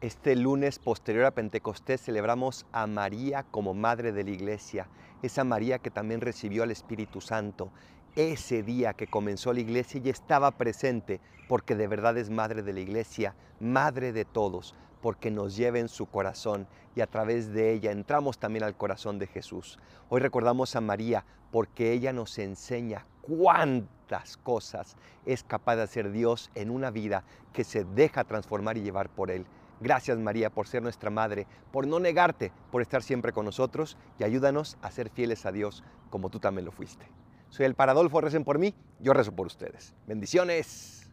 Este lunes posterior a Pentecostés celebramos a María como Madre de la Iglesia, esa María que también recibió al Espíritu Santo. Ese día que comenzó la Iglesia y estaba presente porque de verdad es Madre de la Iglesia, Madre de todos, porque nos lleva en su corazón y a través de ella entramos también al corazón de Jesús. Hoy recordamos a María porque ella nos enseña cuántas cosas es capaz de hacer Dios en una vida que se deja transformar y llevar por Él. Gracias María por ser nuestra Madre, por no negarte, por estar siempre con nosotros y ayúdanos a ser fieles a Dios como tú también lo fuiste. Soy el Paradolfo, recen por mí, yo rezo por ustedes. Bendiciones.